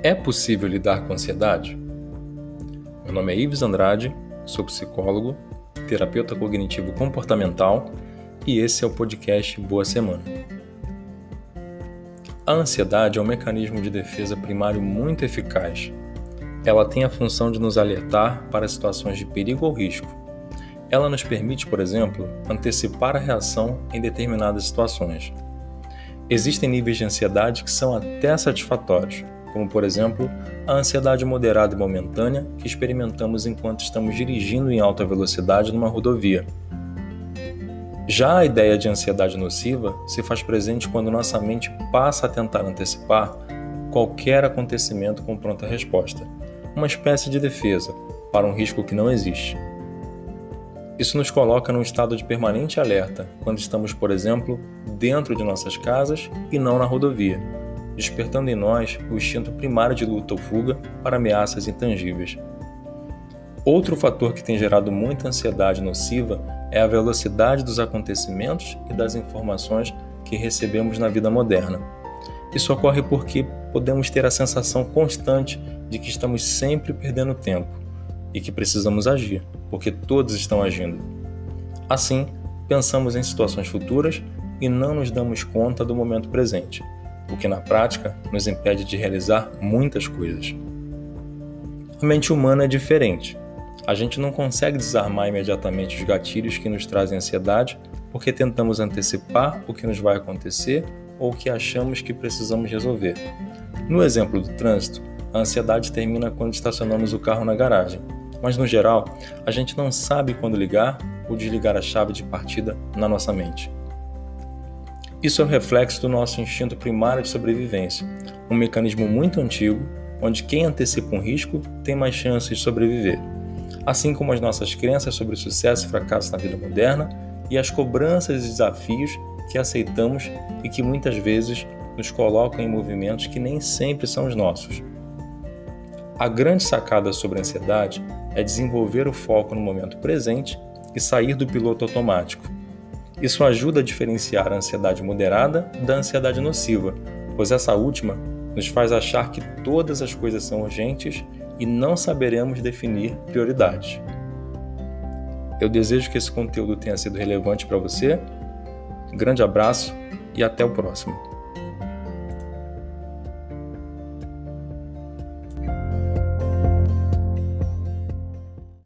É possível lidar com ansiedade? Meu nome é Ives Andrade, sou psicólogo, terapeuta cognitivo comportamental e esse é o podcast Boa Semana. A ansiedade é um mecanismo de defesa primário muito eficaz. Ela tem a função de nos alertar para situações de perigo ou risco. Ela nos permite, por exemplo, antecipar a reação em determinadas situações. Existem níveis de ansiedade que são até satisfatórios, como por exemplo a ansiedade moderada e momentânea que experimentamos enquanto estamos dirigindo em alta velocidade numa rodovia. Já a ideia de ansiedade nociva se faz presente quando nossa mente passa a tentar antecipar qualquer acontecimento com pronta resposta, uma espécie de defesa para um risco que não existe. Isso nos coloca num estado de permanente alerta quando estamos, por exemplo, dentro de nossas casas e não na rodovia, despertando em nós o instinto primário de luta ou fuga para ameaças intangíveis. Outro fator que tem gerado muita ansiedade nociva é a velocidade dos acontecimentos e das informações que recebemos na vida moderna. Isso ocorre porque podemos ter a sensação constante de que estamos sempre perdendo tempo e que precisamos agir, porque todos estão agindo. Assim, pensamos em situações futuras e não nos damos conta do momento presente o que na prática nos impede de realizar muitas coisas. A mente humana é diferente. A gente não consegue desarmar imediatamente os gatilhos que nos trazem ansiedade porque tentamos antecipar o que nos vai acontecer ou o que achamos que precisamos resolver. No exemplo do trânsito, a ansiedade termina quando estacionamos o carro na garagem, mas no geral, a gente não sabe quando ligar ou desligar a chave de partida na nossa mente. Isso é um reflexo do nosso instinto primário de sobrevivência, um mecanismo muito antigo onde quem antecipa um risco tem mais chances de sobreviver, assim como as nossas crenças sobre sucesso e fracasso na vida moderna e as cobranças e desafios que aceitamos e que muitas vezes nos colocam em movimentos que nem sempre são os nossos. A grande sacada sobre a ansiedade é desenvolver o foco no momento presente e sair do piloto automático isso ajuda a diferenciar a ansiedade moderada da ansiedade nociva, pois essa última nos faz achar que todas as coisas são urgentes e não saberemos definir prioridades. Eu desejo que esse conteúdo tenha sido relevante para você. grande abraço e até o próximo.